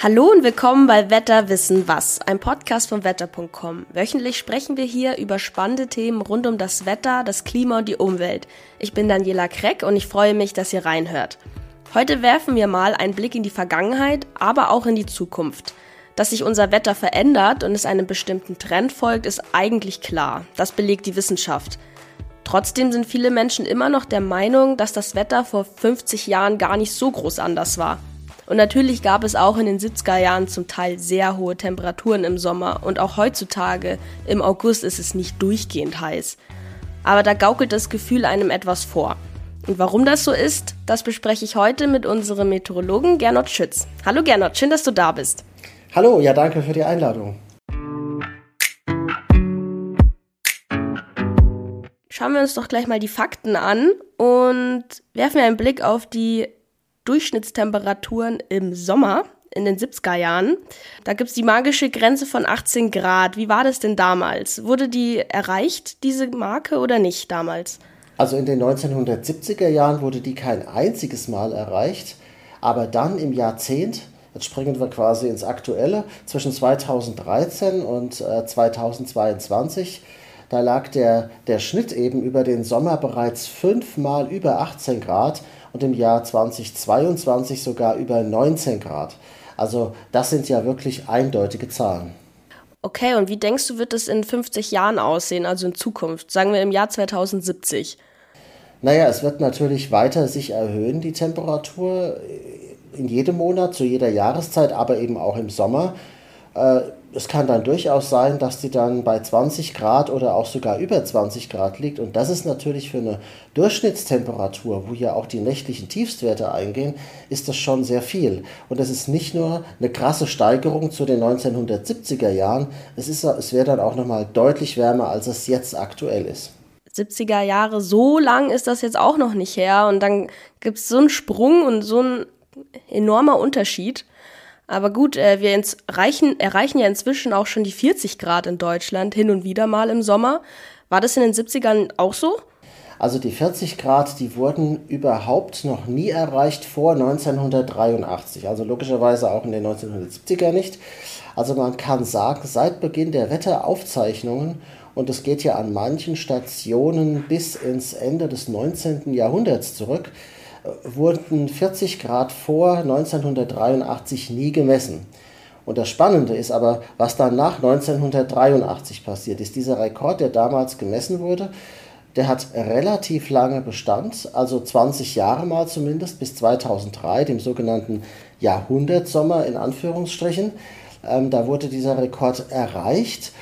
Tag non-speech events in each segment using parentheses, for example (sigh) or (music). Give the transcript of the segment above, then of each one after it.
Hallo und willkommen bei Wetter wissen was, ein Podcast von wetter.com. Wöchentlich sprechen wir hier über spannende Themen rund um das Wetter, das Klima und die Umwelt. Ich bin Daniela Kreck und ich freue mich, dass ihr reinhört. Heute werfen wir mal einen Blick in die Vergangenheit, aber auch in die Zukunft. Dass sich unser Wetter verändert und es einem bestimmten Trend folgt, ist eigentlich klar. Das belegt die Wissenschaft. Trotzdem sind viele Menschen immer noch der Meinung, dass das Wetter vor 50 Jahren gar nicht so groß anders war. Und natürlich gab es auch in den 70er Jahren zum Teil sehr hohe Temperaturen im Sommer und auch heutzutage im August ist es nicht durchgehend heiß. Aber da gaukelt das Gefühl einem etwas vor. Und warum das so ist, das bespreche ich heute mit unserem Meteorologen Gernot Schütz. Hallo Gernot, schön, dass du da bist. Hallo, ja danke für die Einladung. Schauen wir uns doch gleich mal die Fakten an und werfen einen Blick auf die Durchschnittstemperaturen im Sommer in den 70er Jahren. Da gibt es die magische Grenze von 18 Grad. Wie war das denn damals? Wurde die erreicht, diese Marke, oder nicht damals? Also in den 1970er Jahren wurde die kein einziges Mal erreicht, aber dann im Jahrzehnt, jetzt springen wir quasi ins Aktuelle, zwischen 2013 und äh, 2022, da lag der, der Schnitt eben über den Sommer bereits fünfmal über 18 Grad und im Jahr 2022 sogar über 19 Grad. Also das sind ja wirklich eindeutige Zahlen. Okay, und wie denkst du, wird es in 50 Jahren aussehen, also in Zukunft, sagen wir im Jahr 2070? Naja, es wird natürlich weiter sich erhöhen, die Temperatur, in jedem Monat, zu jeder Jahreszeit, aber eben auch im Sommer. Äh, es kann dann durchaus sein, dass die dann bei 20 Grad oder auch sogar über 20 Grad liegt. Und das ist natürlich für eine Durchschnittstemperatur, wo ja auch die nächtlichen Tiefstwerte eingehen, ist das schon sehr viel. Und das ist nicht nur eine krasse Steigerung zu den 1970er Jahren, es, es wäre dann auch nochmal deutlich wärmer, als es jetzt aktuell ist. 70er Jahre, so lang ist das jetzt auch noch nicht her. Und dann gibt es so einen Sprung und so ein enormer Unterschied. Aber gut, äh, wir erreichen, erreichen ja inzwischen auch schon die 40 Grad in Deutschland, hin und wieder mal im Sommer. War das in den 70ern auch so? Also die 40 Grad, die wurden überhaupt noch nie erreicht vor 1983. Also logischerweise auch in den 1970er nicht. Also man kann sagen, seit Beginn der Wetteraufzeichnungen, und es geht ja an manchen Stationen bis ins Ende des 19. Jahrhunderts zurück, wurden 40 Grad vor 1983 nie gemessen. Und das Spannende ist aber, was dann nach 1983 passiert ist. Dieser Rekord, der damals gemessen wurde, der hat relativ lange Bestand, also 20 Jahre mal zumindest, bis 2003, dem sogenannten Jahrhundertsommer in Anführungsstrichen. Ähm, da wurde dieser Rekord erreicht.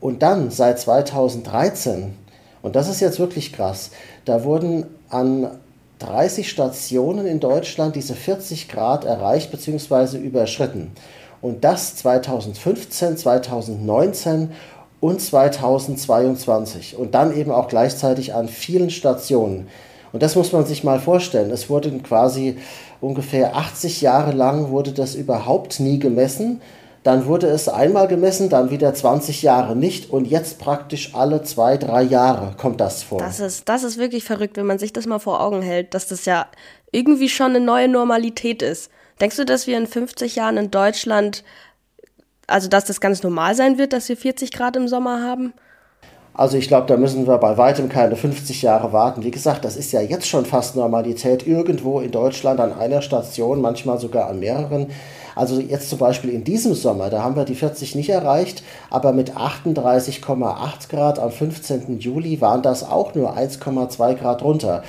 Und dann seit 2013, und das ist jetzt wirklich krass, da wurden an 30 Stationen in Deutschland diese 40 Grad erreicht bzw. überschritten. Und das 2015, 2019 und 2022. Und dann eben auch gleichzeitig an vielen Stationen. Und das muss man sich mal vorstellen. Es wurde quasi ungefähr 80 Jahre lang wurde das überhaupt nie gemessen dann wurde es einmal gemessen, dann wieder 20 Jahre nicht und jetzt praktisch alle zwei, drei Jahre kommt das vor. Das ist, das ist wirklich verrückt, wenn man sich das mal vor Augen hält, dass das ja irgendwie schon eine neue Normalität ist. Denkst du, dass wir in 50 Jahren in Deutschland, also dass das ganz normal sein wird, dass wir 40 Grad im Sommer haben? Also ich glaube, da müssen wir bei weitem keine 50 Jahre warten. Wie gesagt, das ist ja jetzt schon fast Normalität irgendwo in Deutschland an einer Station, manchmal sogar an mehreren. Also jetzt zum Beispiel in diesem Sommer, da haben wir die 40 nicht erreicht, aber mit 38,8 Grad am 15. Juli waren das auch nur 1,2 Grad runter.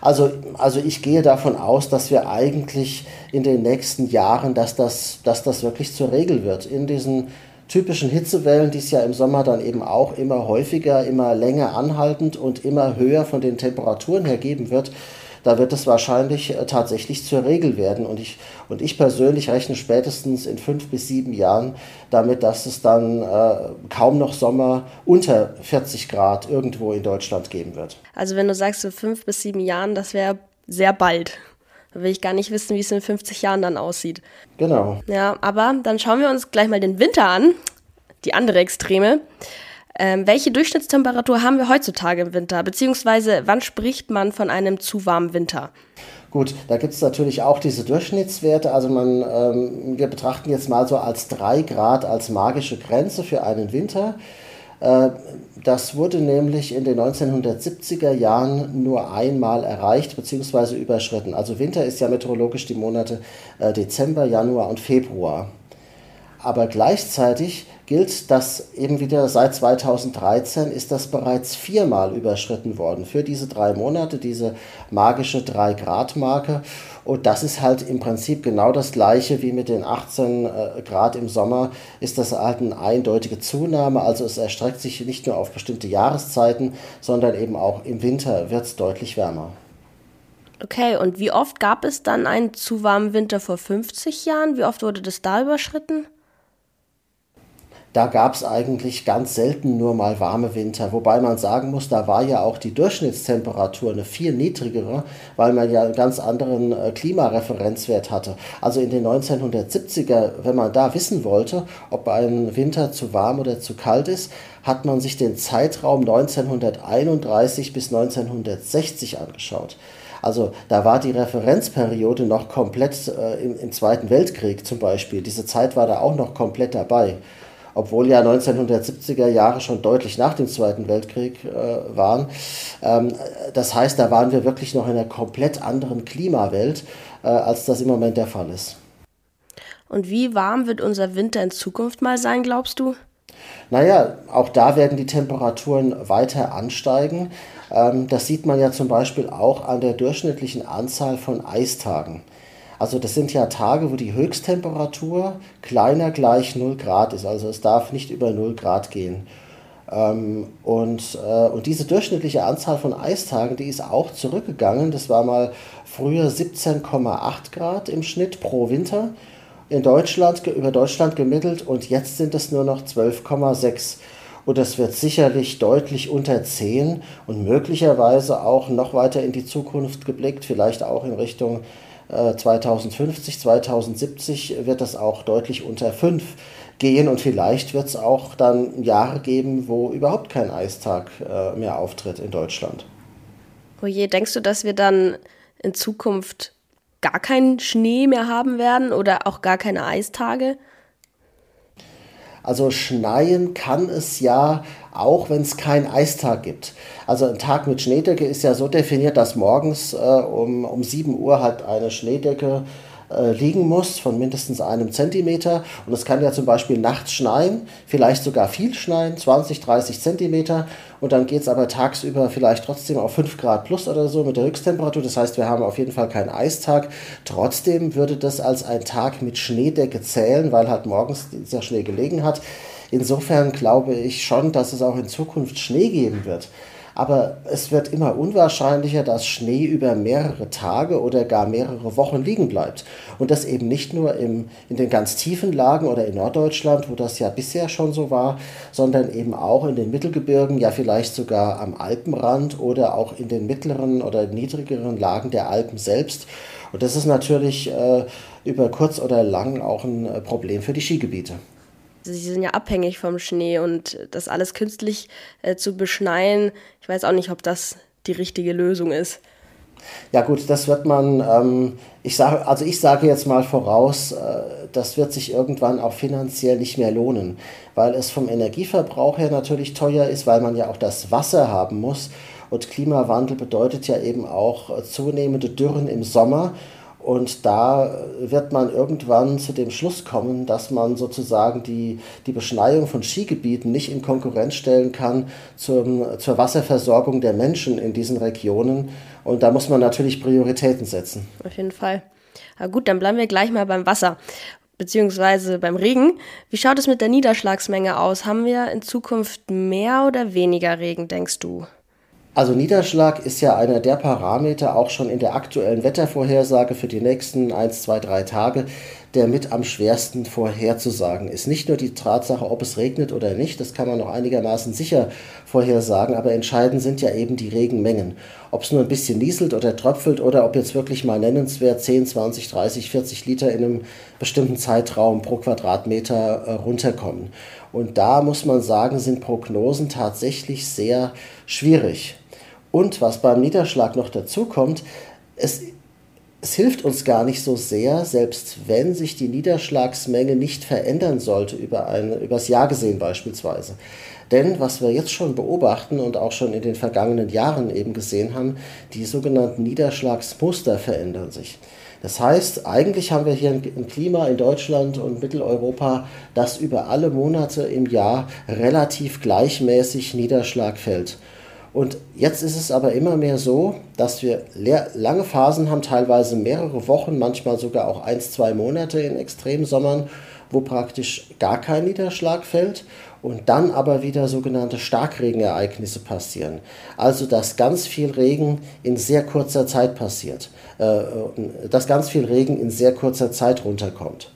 Also, also ich gehe davon aus, dass wir eigentlich in den nächsten Jahren, dass das, dass das wirklich zur Regel wird. In diesen typischen Hitzewellen, die es ja im Sommer dann eben auch immer häufiger, immer länger anhaltend und immer höher von den Temperaturen her geben wird, da wird es wahrscheinlich äh, tatsächlich zur Regel werden. Und ich, und ich persönlich rechne spätestens in fünf bis sieben Jahren damit, dass es dann äh, kaum noch Sommer unter 40 Grad irgendwo in Deutschland geben wird. Also wenn du sagst, in fünf bis sieben Jahren, das wäre sehr bald. Da will ich gar nicht wissen, wie es in 50 Jahren dann aussieht. Genau. Ja, aber dann schauen wir uns gleich mal den Winter an, die andere Extreme. Ähm, welche Durchschnittstemperatur haben wir heutzutage im Winter? Beziehungsweise wann spricht man von einem zu warmen Winter? Gut, da gibt es natürlich auch diese Durchschnittswerte. Also man, ähm, wir betrachten jetzt mal so als 3 Grad als magische Grenze für einen Winter. Äh, das wurde nämlich in den 1970er Jahren nur einmal erreicht bzw. überschritten. Also Winter ist ja meteorologisch die Monate äh, Dezember, Januar und Februar. Aber gleichzeitig gilt, dass eben wieder seit 2013 ist das bereits viermal überschritten worden für diese drei Monate, diese magische 3-Grad-Marke. Und das ist halt im Prinzip genau das gleiche wie mit den 18 äh, Grad im Sommer, ist das halt eine eindeutige Zunahme. Also es erstreckt sich nicht nur auf bestimmte Jahreszeiten, sondern eben auch im Winter wird es deutlich wärmer. Okay, und wie oft gab es dann einen zu warmen Winter vor 50 Jahren? Wie oft wurde das da überschritten? Da gab es eigentlich ganz selten nur mal warme Winter. Wobei man sagen muss, da war ja auch die Durchschnittstemperatur eine viel niedrigere, weil man ja einen ganz anderen äh, Klimareferenzwert hatte. Also in den 1970er, wenn man da wissen wollte, ob ein Winter zu warm oder zu kalt ist, hat man sich den Zeitraum 1931 bis 1960 angeschaut. Also da war die Referenzperiode noch komplett äh, im, im Zweiten Weltkrieg zum Beispiel. Diese Zeit war da auch noch komplett dabei obwohl ja 1970er Jahre schon deutlich nach dem Zweiten Weltkrieg äh, waren. Ähm, das heißt, da waren wir wirklich noch in einer komplett anderen Klimawelt, äh, als das im Moment der Fall ist. Und wie warm wird unser Winter in Zukunft mal sein, glaubst du? Naja, auch da werden die Temperaturen weiter ansteigen. Ähm, das sieht man ja zum Beispiel auch an der durchschnittlichen Anzahl von Eistagen. Also das sind ja Tage, wo die Höchsttemperatur kleiner gleich 0 Grad ist. Also es darf nicht über 0 Grad gehen. Ähm, und, äh, und diese durchschnittliche Anzahl von Eistagen, die ist auch zurückgegangen. Das war mal früher 17,8 Grad im Schnitt pro Winter in Deutschland, über Deutschland gemittelt und jetzt sind es nur noch 12,6. Und das wird sicherlich deutlich unter 10 und möglicherweise auch noch weiter in die Zukunft geblickt, vielleicht auch in Richtung 2050, äh, 2070 wird das auch deutlich unter 5 gehen und vielleicht wird es auch dann Jahre geben, wo überhaupt kein Eistag äh, mehr auftritt in Deutschland. Oje, denkst du, dass wir dann in Zukunft gar keinen Schnee mehr haben werden oder auch gar keine Eistage? Also schneien kann es ja auch, wenn es keinen Eistag gibt. Also ein Tag mit Schneedecke ist ja so definiert, dass morgens äh, um, um 7 Uhr halt eine Schneedecke äh, liegen muss von mindestens einem Zentimeter. Und es kann ja zum Beispiel nachts schneien, vielleicht sogar viel schneien, 20, 30 Zentimeter. Und dann geht es aber tagsüber vielleicht trotzdem auf 5 Grad plus oder so mit der Höchsttemperatur. Das heißt, wir haben auf jeden Fall keinen Eistag. Trotzdem würde das als ein Tag mit Schneedecke zählen, weil halt morgens dieser Schnee gelegen hat. Insofern glaube ich schon, dass es auch in Zukunft Schnee geben wird aber es wird immer unwahrscheinlicher, dass Schnee über mehrere Tage oder gar mehrere Wochen liegen bleibt. Und das eben nicht nur im, in den ganz tiefen Lagen oder in Norddeutschland, wo das ja bisher schon so war, sondern eben auch in den Mittelgebirgen, ja vielleicht sogar am Alpenrand oder auch in den mittleren oder niedrigeren Lagen der Alpen selbst. Und das ist natürlich äh, über kurz oder lang auch ein äh, Problem für die Skigebiete sie sind ja abhängig vom Schnee und das alles künstlich äh, zu beschneien, ich weiß auch nicht, ob das die richtige Lösung ist. Ja gut, das wird man, ähm, ich sage, also ich sage jetzt mal voraus, äh, das wird sich irgendwann auch finanziell nicht mehr lohnen, weil es vom Energieverbrauch her natürlich teuer ist, weil man ja auch das Wasser haben muss. Und Klimawandel bedeutet ja eben auch äh, zunehmende Dürren im Sommer. Und da wird man irgendwann zu dem Schluss kommen, dass man sozusagen die, die Beschneiung von Skigebieten nicht in Konkurrenz stellen kann zum, zur Wasserversorgung der Menschen in diesen Regionen. Und da muss man natürlich Prioritäten setzen. Auf jeden Fall. Na gut, dann bleiben wir gleich mal beim Wasser beziehungsweise beim Regen. Wie schaut es mit der Niederschlagsmenge aus? Haben wir in Zukunft mehr oder weniger Regen, denkst du? Also Niederschlag ist ja einer der Parameter auch schon in der aktuellen Wettervorhersage für die nächsten 1, 2, 3 Tage, der mit am schwersten vorherzusagen ist. Nicht nur die Tatsache, ob es regnet oder nicht, das kann man noch einigermaßen sicher vorhersagen, aber entscheidend sind ja eben die Regenmengen. Ob es nur ein bisschen nieselt oder tröpfelt oder ob jetzt wirklich mal nennenswert 10, 20, 30, 40 Liter in einem bestimmten Zeitraum pro Quadratmeter äh, runterkommen. Und da muss man sagen, sind Prognosen tatsächlich sehr schwierig. Und was beim Niederschlag noch dazu kommt, es es hilft uns gar nicht so sehr, selbst wenn sich die Niederschlagsmenge nicht verändern sollte, über, eine, über das Jahr gesehen beispielsweise. Denn was wir jetzt schon beobachten und auch schon in den vergangenen Jahren eben gesehen haben, die sogenannten Niederschlagsmuster verändern sich. Das heißt, eigentlich haben wir hier ein Klima in Deutschland und Mitteleuropa, das über alle Monate im Jahr relativ gleichmäßig Niederschlag fällt. Und jetzt ist es aber immer mehr so, dass wir lange Phasen haben, teilweise mehrere Wochen, manchmal sogar auch ein, zwei Monate in Extremsommern, wo praktisch gar kein Niederschlag fällt und dann aber wieder sogenannte Starkregenereignisse passieren. Also dass ganz viel Regen in sehr kurzer Zeit passiert, äh, dass ganz viel Regen in sehr kurzer Zeit runterkommt.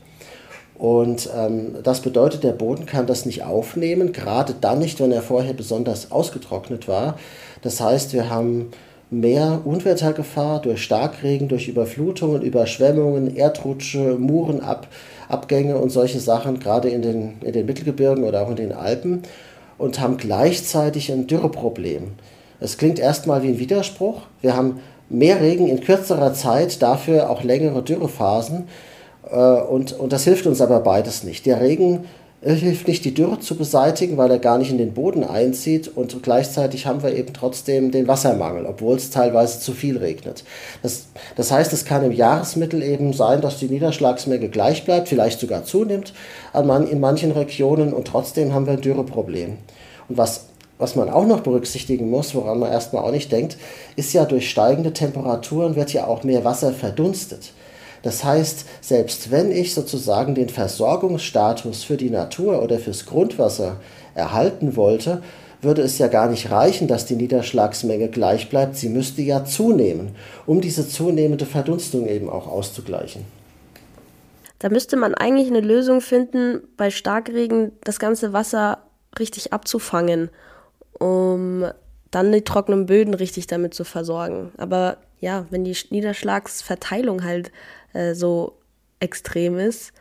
Und ähm, das bedeutet, der Boden kann das nicht aufnehmen, gerade dann nicht, wenn er vorher besonders ausgetrocknet war. Das heißt, wir haben mehr Unwettergefahr durch Starkregen, durch Überflutungen, Überschwemmungen, Erdrutsche, Murenabgänge und solche Sachen, gerade in den, in den Mittelgebirgen oder auch in den Alpen, und haben gleichzeitig ein Dürreproblem. Es klingt erstmal wie ein Widerspruch. Wir haben mehr Regen in kürzerer Zeit, dafür auch längere Dürrephasen. Äh, und, und das hilft uns aber beides nicht. Der Regen hilft nicht, die Dürre zu beseitigen, weil er gar nicht in den Boden einzieht und gleichzeitig haben wir eben trotzdem den Wassermangel, obwohl es teilweise zu viel regnet. Das, das heißt, es kann im Jahresmittel eben sein, dass die Niederschlagsmenge gleich bleibt, vielleicht sogar zunimmt in manchen Regionen und trotzdem haben wir ein Dürreproblem. Und was was man auch noch berücksichtigen muss, woran man erstmal auch nicht denkt, ist ja durch steigende Temperaturen wird ja auch mehr Wasser verdunstet. Das heißt, selbst wenn ich sozusagen den Versorgungsstatus für die Natur oder fürs Grundwasser erhalten wollte, würde es ja gar nicht reichen, dass die Niederschlagsmenge gleich bleibt. Sie müsste ja zunehmen, um diese zunehmende Verdunstung eben auch auszugleichen. Da müsste man eigentlich eine Lösung finden, bei Starkregen das ganze Wasser richtig abzufangen, um dann die trockenen Böden richtig damit zu versorgen. Aber ja, wenn die Niederschlagsverteilung halt äh, so extrem ist,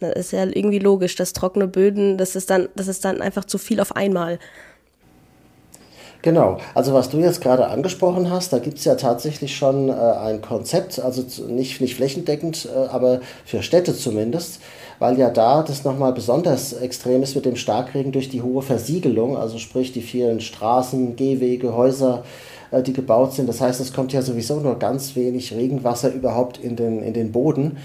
dann ist ja irgendwie logisch, dass trockene Böden, das ist dann, das ist dann einfach zu viel auf einmal. Genau, also was du jetzt gerade angesprochen hast, da gibt es ja tatsächlich schon äh, ein Konzept, also nicht, nicht flächendeckend, äh, aber für Städte zumindest, weil ja da das nochmal besonders extrem ist mit dem Starkregen durch die hohe Versiegelung, also sprich die vielen Straßen, Gehwege, Häuser, äh, die gebaut sind. Das heißt, es kommt ja sowieso nur ganz wenig Regenwasser überhaupt in den, in den Boden.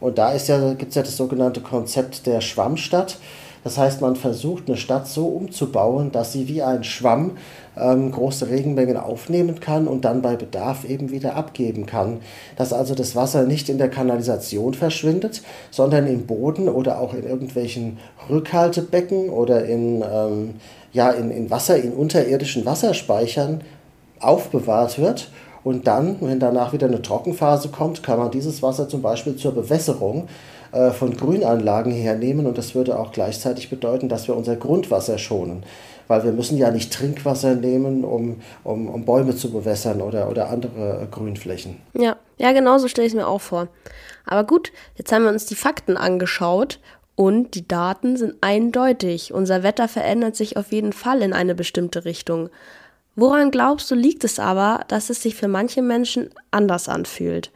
Und da ja, gibt es ja das sogenannte Konzept der Schwammstadt. Das heißt, man versucht eine Stadt so umzubauen, dass sie wie ein Schwamm ähm, große Regenmengen aufnehmen kann und dann bei Bedarf eben wieder abgeben kann. Dass also das Wasser nicht in der Kanalisation verschwindet, sondern im Boden oder auch in irgendwelchen Rückhaltebecken oder in, ähm, ja, in, in Wasser, in unterirdischen Wasserspeichern aufbewahrt wird. Und dann, wenn danach wieder eine Trockenphase kommt, kann man dieses Wasser zum Beispiel zur Bewässerung äh, von Grünanlagen hernehmen. Und das würde auch gleichzeitig bedeuten, dass wir unser Grundwasser schonen. Weil wir müssen ja nicht Trinkwasser nehmen, um, um, um Bäume zu bewässern oder, oder andere äh, Grünflächen. Ja, ja, genau so stelle ich es mir auch vor. Aber gut, jetzt haben wir uns die Fakten angeschaut und die Daten sind eindeutig. Unser Wetter verändert sich auf jeden Fall in eine bestimmte Richtung. Woran glaubst du, liegt es aber, dass es sich für manche Menschen anders anfühlt?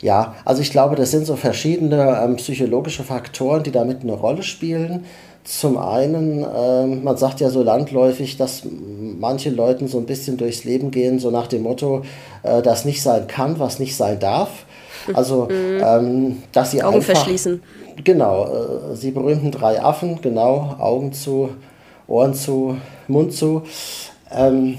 Ja, also ich glaube, das sind so verschiedene ähm, psychologische Faktoren, die damit eine Rolle spielen. Zum einen, ähm, man sagt ja so landläufig, dass manche Leute so ein bisschen durchs Leben gehen, so nach dem Motto, äh, das nicht sein kann, was nicht sein darf. Also, mhm. ähm, dass sie Augen einfach, verschließen. Genau, äh, sie berühmten drei Affen, genau, Augen zu, Ohren zu, Mund zu. Ähm,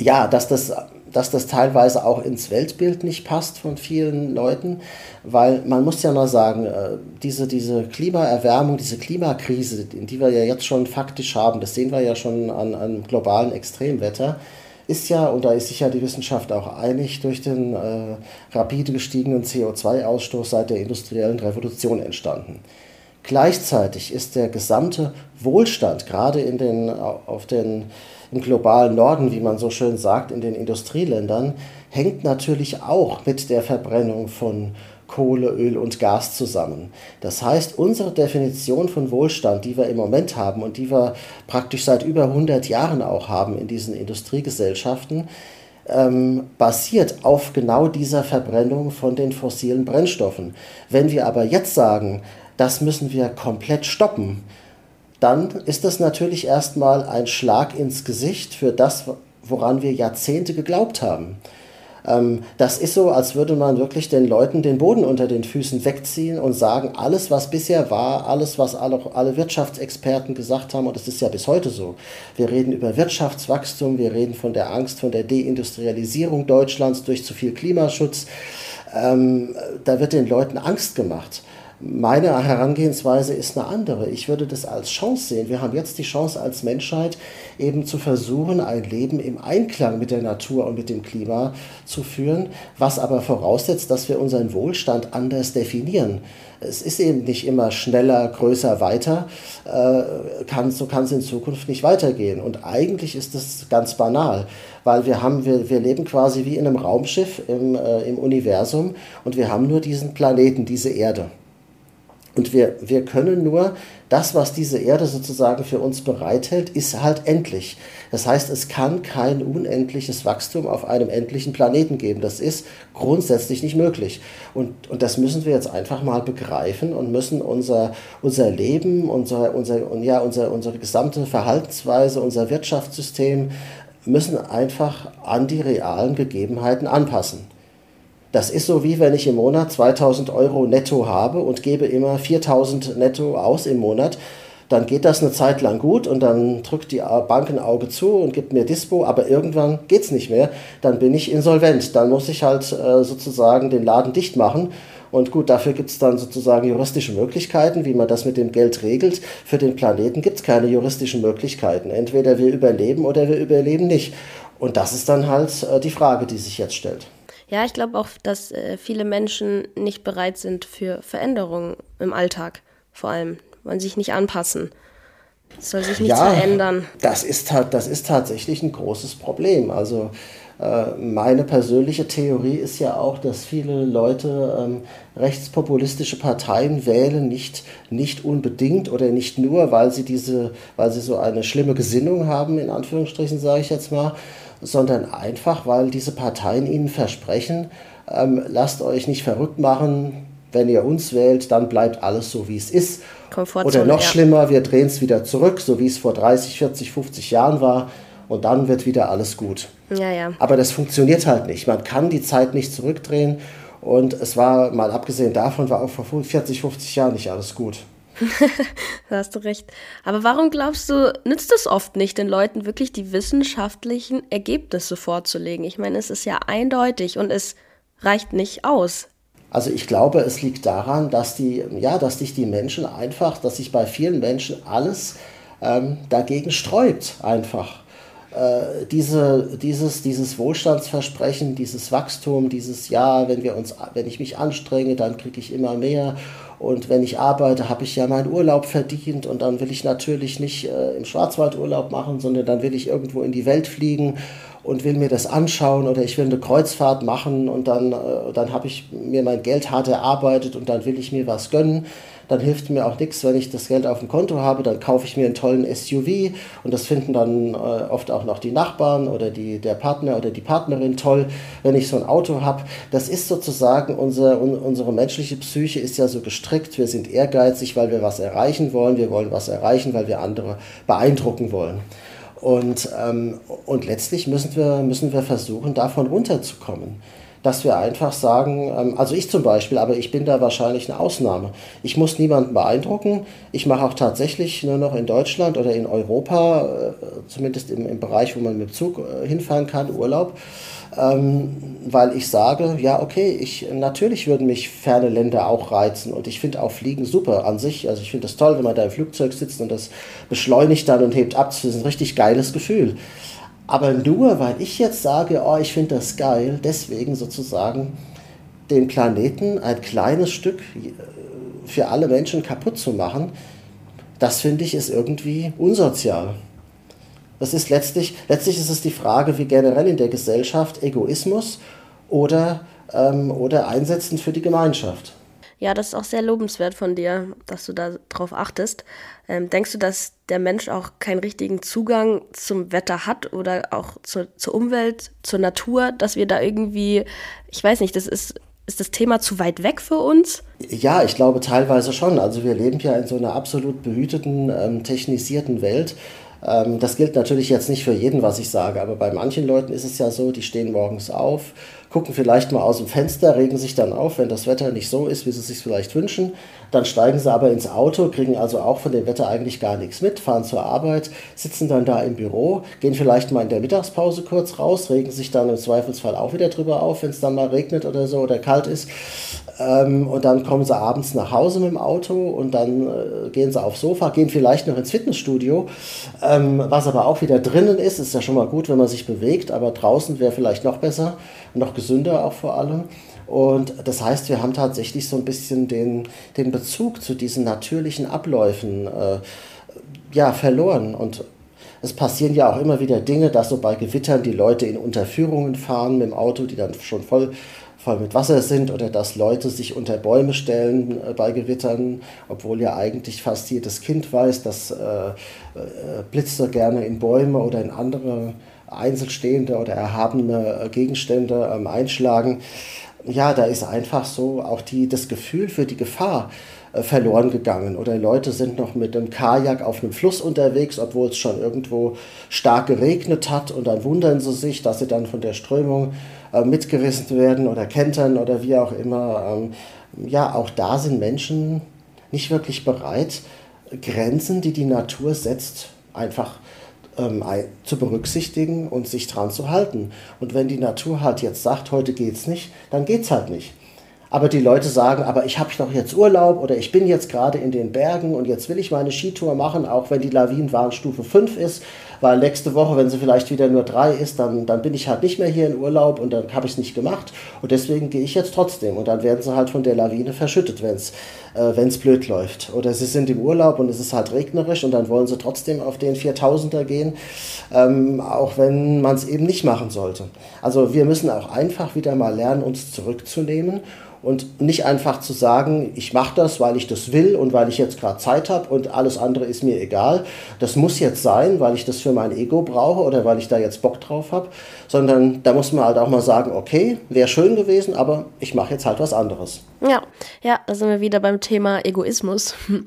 ja, dass das, dass das teilweise auch ins Weltbild nicht passt von vielen Leuten, weil man muss ja mal sagen, äh, diese, diese Klimaerwärmung, diese Klimakrise, die wir ja jetzt schon faktisch haben, das sehen wir ja schon an, an globalen Extremwetter, ist ja, und da ist sich ja die Wissenschaft auch einig, durch den äh, rapide gestiegenen CO2-Ausstoß seit der industriellen Revolution entstanden. Gleichzeitig ist der gesamte Wohlstand, gerade in den, auf den im globalen Norden, wie man so schön sagt, in den Industrieländern, hängt natürlich auch mit der Verbrennung von Kohle, Öl und Gas zusammen. Das heißt, unsere Definition von Wohlstand, die wir im Moment haben und die wir praktisch seit über 100 Jahren auch haben in diesen Industriegesellschaften, ähm, basiert auf genau dieser Verbrennung von den fossilen Brennstoffen. Wenn wir aber jetzt sagen, das müssen wir komplett stoppen, dann ist das natürlich erstmal ein Schlag ins Gesicht für das, woran wir Jahrzehnte geglaubt haben. Ähm, das ist so, als würde man wirklich den Leuten den Boden unter den Füßen wegziehen und sagen, alles, was bisher war, alles, was alle, alle Wirtschaftsexperten gesagt haben, und das ist ja bis heute so. Wir reden über Wirtschaftswachstum, wir reden von der Angst von der Deindustrialisierung Deutschlands durch zu viel Klimaschutz. Ähm, da wird den Leuten Angst gemacht. Meine Herangehensweise ist eine andere. Ich würde das als Chance sehen. Wir haben jetzt die Chance als Menschheit eben zu versuchen, ein Leben im Einklang mit der Natur und mit dem Klima zu führen, was aber voraussetzt, dass wir unseren Wohlstand anders definieren. Es ist eben nicht immer schneller, größer, weiter. Äh, kann, so kann es in Zukunft nicht weitergehen. Und eigentlich ist das ganz banal, weil wir, haben, wir, wir leben quasi wie in einem Raumschiff im, äh, im Universum und wir haben nur diesen Planeten, diese Erde. Und wir, wir können nur, das, was diese Erde sozusagen für uns bereithält, ist halt endlich. Das heißt, es kann kein unendliches Wachstum auf einem endlichen Planeten geben. Das ist grundsätzlich nicht möglich. Und, und das müssen wir jetzt einfach mal begreifen und müssen unser, unser Leben, unser, unser, ja, unser, unsere gesamte Verhaltensweise, unser Wirtschaftssystem, müssen einfach an die realen Gegebenheiten anpassen. Das ist so wie wenn ich im Monat 2000 Euro netto habe und gebe immer 4000 netto aus im Monat. Dann geht das eine Zeit lang gut und dann drückt die Bank ein Auge zu und gibt mir Dispo, aber irgendwann geht es nicht mehr. Dann bin ich insolvent. Dann muss ich halt äh, sozusagen den Laden dicht machen. Und gut, dafür gibt es dann sozusagen juristische Möglichkeiten, wie man das mit dem Geld regelt. Für den Planeten gibt es keine juristischen Möglichkeiten. Entweder wir überleben oder wir überleben nicht. Und das ist dann halt äh, die Frage, die sich jetzt stellt. Ja, ich glaube auch, dass äh, viele Menschen nicht bereit sind für Veränderungen im Alltag, vor allem, wollen sich nicht anpassen. Es soll sich nichts ja, verändern. Das ist, das ist tatsächlich ein großes Problem. Also äh, meine persönliche Theorie ist ja auch, dass viele Leute ähm, rechtspopulistische Parteien wählen, nicht, nicht unbedingt oder nicht nur, weil sie diese, weil sie so eine schlimme Gesinnung haben, in Anführungsstrichen sage ich jetzt mal, sondern einfach, weil diese Parteien ihnen versprechen, ähm, lasst euch nicht verrückt machen, wenn ihr uns wählt, dann bleibt alles so, wie es ist. Oder noch ja. schlimmer, wir drehen es wieder zurück, so wie es vor 30, 40, 50 Jahren war. Und dann wird wieder alles gut. Ja, ja. Aber das funktioniert halt nicht. Man kann die Zeit nicht zurückdrehen. Und es war, mal abgesehen davon, war auch vor 40, 50 Jahren nicht alles gut. (laughs) da hast du recht. Aber warum glaubst du, nützt es oft nicht, den Leuten wirklich die wissenschaftlichen Ergebnisse vorzulegen? Ich meine, es ist ja eindeutig und es reicht nicht aus. Also ich glaube, es liegt daran, dass die, ja, dass sich die Menschen einfach, dass sich bei vielen Menschen alles ähm, dagegen sträubt, einfach. Äh, diese, dieses, dieses Wohlstandsversprechen, dieses Wachstum, dieses Ja, wenn wir uns, wenn ich mich anstrenge, dann kriege ich immer mehr und wenn ich arbeite, habe ich ja meinen Urlaub verdient und dann will ich natürlich nicht äh, im Schwarzwald Urlaub machen, sondern dann will ich irgendwo in die Welt fliegen und will mir das anschauen oder ich will eine Kreuzfahrt machen und dann, äh, dann habe ich mir mein Geld hart erarbeitet und dann will ich mir was gönnen dann hilft mir auch nichts, wenn ich das Geld auf dem Konto habe, dann kaufe ich mir einen tollen SUV und das finden dann äh, oft auch noch die Nachbarn oder die, der Partner oder die Partnerin toll, wenn ich so ein Auto habe. Das ist sozusagen unser, un, unsere menschliche Psyche ist ja so gestrickt, wir sind ehrgeizig, weil wir was erreichen wollen, wir wollen was erreichen, weil wir andere beeindrucken wollen. Und, ähm, und letztlich müssen wir, müssen wir versuchen, davon runterzukommen dass wir einfach sagen, ähm, also ich zum Beispiel, aber ich bin da wahrscheinlich eine Ausnahme. Ich muss niemanden beeindrucken. Ich mache auch tatsächlich nur noch in Deutschland oder in Europa, äh, zumindest im, im Bereich, wo man mit Zug äh, hinfahren kann, Urlaub. Ähm, weil ich sage, ja, okay, ich, natürlich würden mich ferne Länder auch reizen und ich finde auch Fliegen super an sich. Also ich finde das toll, wenn man da im Flugzeug sitzt und das beschleunigt dann und hebt ab. Das ist ein richtig geiles Gefühl. Aber nur weil ich jetzt sage, oh, ich finde das geil, deswegen sozusagen den Planeten ein kleines Stück äh, für alle Menschen kaputt zu machen, das finde ich ist irgendwie unsozial. Das ist letztlich, letztlich ist es die Frage, wie generell in der Gesellschaft Egoismus oder, ähm, oder Einsetzen für die Gemeinschaft. Ja, das ist auch sehr lobenswert von dir, dass du da drauf achtest. Ähm, denkst du, dass der Mensch auch keinen richtigen Zugang zum Wetter hat oder auch zur, zur Umwelt, zur Natur, dass wir da irgendwie, ich weiß nicht, das ist, ist das Thema zu weit weg für uns? Ja, ich glaube teilweise schon. Also wir leben ja in so einer absolut behüteten, ähm, technisierten Welt. Ähm, das gilt natürlich jetzt nicht für jeden, was ich sage, aber bei manchen Leuten ist es ja so, die stehen morgens auf, gucken vielleicht mal aus dem Fenster, regen sich dann auf, wenn das Wetter nicht so ist, wie sie sich vielleicht wünschen. Dann steigen sie aber ins Auto, kriegen also auch von dem Wetter eigentlich gar nichts mit, fahren zur Arbeit, sitzen dann da im Büro, gehen vielleicht mal in der Mittagspause kurz raus, regen sich dann im Zweifelsfall auch wieder drüber auf, wenn es dann mal regnet oder so oder kalt ist. Ähm, und dann kommen sie abends nach Hause mit dem Auto und dann äh, gehen sie aufs Sofa, gehen vielleicht noch ins Fitnessstudio. Ähm, was aber auch wieder drinnen ist, ist ja schon mal gut, wenn man sich bewegt, aber draußen wäre vielleicht noch besser, noch gesünder auch vor allem. Und das heißt, wir haben tatsächlich so ein bisschen den, den Bezug zu diesen natürlichen Abläufen äh, ja, verloren. Und es passieren ja auch immer wieder Dinge, dass so bei Gewittern die Leute in Unterführungen fahren mit dem Auto, die dann schon voll, voll mit Wasser sind, oder dass Leute sich unter Bäume stellen äh, bei Gewittern, obwohl ja eigentlich fast jedes Kind weiß, dass äh, äh, Blitze gerne in Bäume oder in andere einzelstehende oder erhabene Gegenstände ähm, einschlagen. Ja, da ist einfach so auch die, das Gefühl für die Gefahr äh, verloren gegangen. Oder Leute sind noch mit einem Kajak auf einem Fluss unterwegs, obwohl es schon irgendwo stark geregnet hat. Und dann wundern sie sich, dass sie dann von der Strömung äh, mitgerissen werden oder kentern oder wie auch immer. Ähm, ja, auch da sind Menschen nicht wirklich bereit, Grenzen, die die Natur setzt, einfach ähm, zu berücksichtigen und sich dran zu halten. Und wenn die Natur halt jetzt sagt, heute geht's nicht, dann geht's halt nicht. Aber die Leute sagen, aber ich habe doch jetzt Urlaub oder ich bin jetzt gerade in den Bergen und jetzt will ich meine Skitour machen, auch wenn die Lawinenwarnstufe 5 ist, weil nächste Woche, wenn sie vielleicht wieder nur 3 ist, dann, dann bin ich halt nicht mehr hier in Urlaub und dann habe ich es nicht gemacht und deswegen gehe ich jetzt trotzdem und dann werden sie halt von der Lawine verschüttet, wenn es äh, blöd läuft. Oder sie sind im Urlaub und es ist halt regnerisch und dann wollen sie trotzdem auf den 4000er gehen, ähm, auch wenn man es eben nicht machen sollte. Also wir müssen auch einfach wieder mal lernen, uns zurückzunehmen und nicht einfach zu sagen, ich mache das, weil ich das will und weil ich jetzt gerade Zeit habe und alles andere ist mir egal. Das muss jetzt sein, weil ich das für mein Ego brauche oder weil ich da jetzt Bock drauf habe, sondern da muss man halt auch mal sagen, okay, wäre schön gewesen, aber ich mache jetzt halt was anderes. Ja, ja, da sind wir wieder beim Thema Egoismus. (laughs)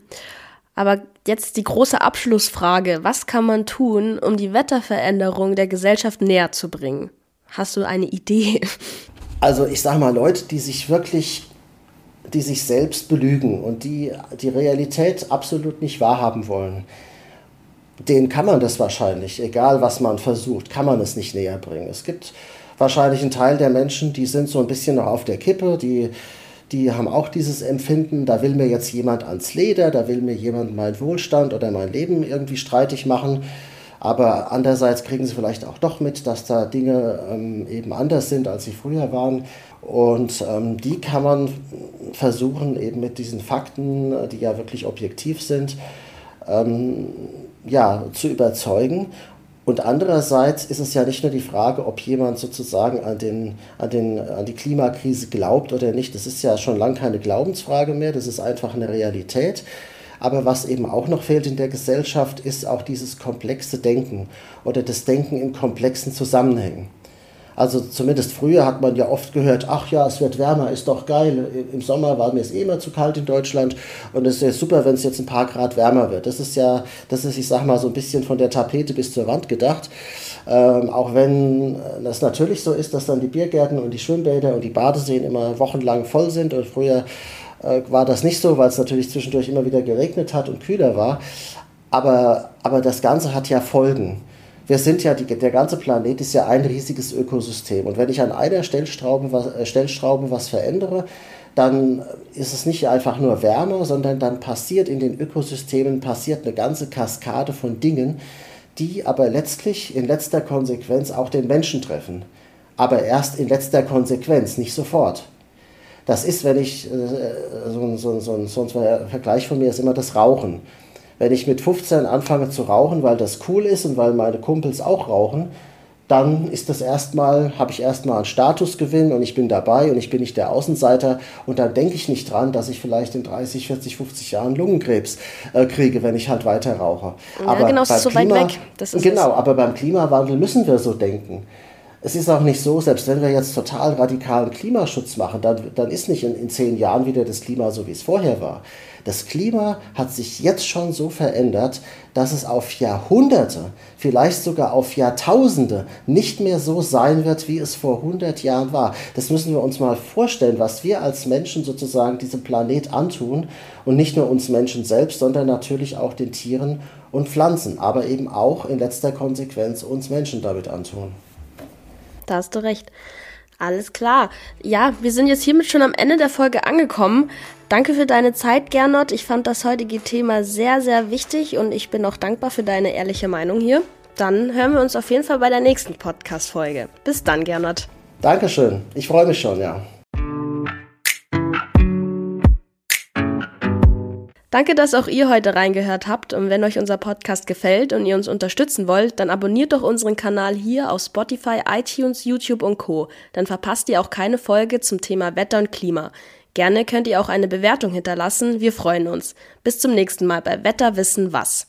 Aber jetzt die große Abschlussfrage, was kann man tun, um die Wetterveränderung der Gesellschaft näher zu bringen? Hast du eine Idee? (laughs) Also ich sage mal, Leute, die sich wirklich, die sich selbst belügen und die die Realität absolut nicht wahrhaben wollen, denen kann man das wahrscheinlich, egal was man versucht, kann man es nicht näher bringen. Es gibt wahrscheinlich einen Teil der Menschen, die sind so ein bisschen noch auf der Kippe, die, die haben auch dieses Empfinden, da will mir jetzt jemand ans Leder, da will mir jemand meinen Wohlstand oder mein Leben irgendwie streitig machen. Aber andererseits kriegen sie vielleicht auch doch mit, dass da Dinge ähm, eben anders sind, als sie früher waren. Und ähm, die kann man versuchen, eben mit diesen Fakten, die ja wirklich objektiv sind, ähm, ja, zu überzeugen. Und andererseits ist es ja nicht nur die Frage, ob jemand sozusagen an, den, an, den, an die Klimakrise glaubt oder nicht. Das ist ja schon lange keine Glaubensfrage mehr, das ist einfach eine Realität. Aber was eben auch noch fehlt in der Gesellschaft, ist auch dieses komplexe Denken oder das Denken in komplexen Zusammenhängen. Also zumindest früher hat man ja oft gehört, ach ja, es wird wärmer, ist doch geil. Im Sommer war mir es eh immer zu kalt in Deutschland und es ist super, wenn es jetzt ein paar Grad wärmer wird. Das ist ja, das ist, ich sag mal, so ein bisschen von der Tapete bis zur Wand gedacht. Ähm, auch wenn das natürlich so ist, dass dann die Biergärten und die Schwimmbäder und die Badeseen immer wochenlang voll sind und früher äh, war das nicht so, weil es natürlich zwischendurch immer wieder geregnet hat und kühler war. Aber, aber das Ganze hat ja Folgen. Wir sind ja, die, der ganze Planet ist ja ein riesiges Ökosystem. Und wenn ich an einer Stellschraube was, äh, Stellschraube was verändere, dann ist es nicht einfach nur Wärme, sondern dann passiert in den Ökosystemen passiert eine ganze Kaskade von Dingen, die aber letztlich in letzter Konsequenz auch den Menschen treffen. Aber erst in letzter Konsequenz, nicht sofort. Das ist, wenn ich, äh, so, so, so, so ein Vergleich von mir ist immer das Rauchen. Wenn ich mit 15 anfange zu rauchen, weil das cool ist und weil meine Kumpels auch rauchen, dann ist das erstmal, habe ich erstmal einen Statusgewinn und ich bin dabei und ich bin nicht der Außenseiter und dann denke ich nicht dran, dass ich vielleicht in 30, 40, 50 Jahren Lungenkrebs äh, kriege, wenn ich halt weiter rauche. Ja, aber genau, ist so Klima, weit weg. genau, aber beim Klimawandel müssen wir so denken. Es ist auch nicht so, selbst wenn wir jetzt total radikalen Klimaschutz machen, dann, dann ist nicht in, in zehn Jahren wieder das Klima so, wie es vorher war. Das Klima hat sich jetzt schon so verändert, dass es auf Jahrhunderte, vielleicht sogar auf Jahrtausende nicht mehr so sein wird, wie es vor 100 Jahren war. Das müssen wir uns mal vorstellen, was wir als Menschen sozusagen diesem Planet antun und nicht nur uns Menschen selbst, sondern natürlich auch den Tieren und Pflanzen, aber eben auch in letzter Konsequenz uns Menschen damit antun. Da hast du recht. Alles klar. Ja, wir sind jetzt hiermit schon am Ende der Folge angekommen. Danke für deine Zeit, Gernot. Ich fand das heutige Thema sehr, sehr wichtig und ich bin auch dankbar für deine ehrliche Meinung hier. Dann hören wir uns auf jeden Fall bei der nächsten Podcast-Folge. Bis dann, Gernot. Dankeschön. Ich freue mich schon, ja. Danke, dass auch ihr heute reingehört habt. Und wenn euch unser Podcast gefällt und ihr uns unterstützen wollt, dann abonniert doch unseren Kanal hier auf Spotify, iTunes, YouTube und Co. Dann verpasst ihr auch keine Folge zum Thema Wetter und Klima. Gerne könnt ihr auch eine Bewertung hinterlassen. Wir freuen uns. Bis zum nächsten Mal bei Wetter wissen was.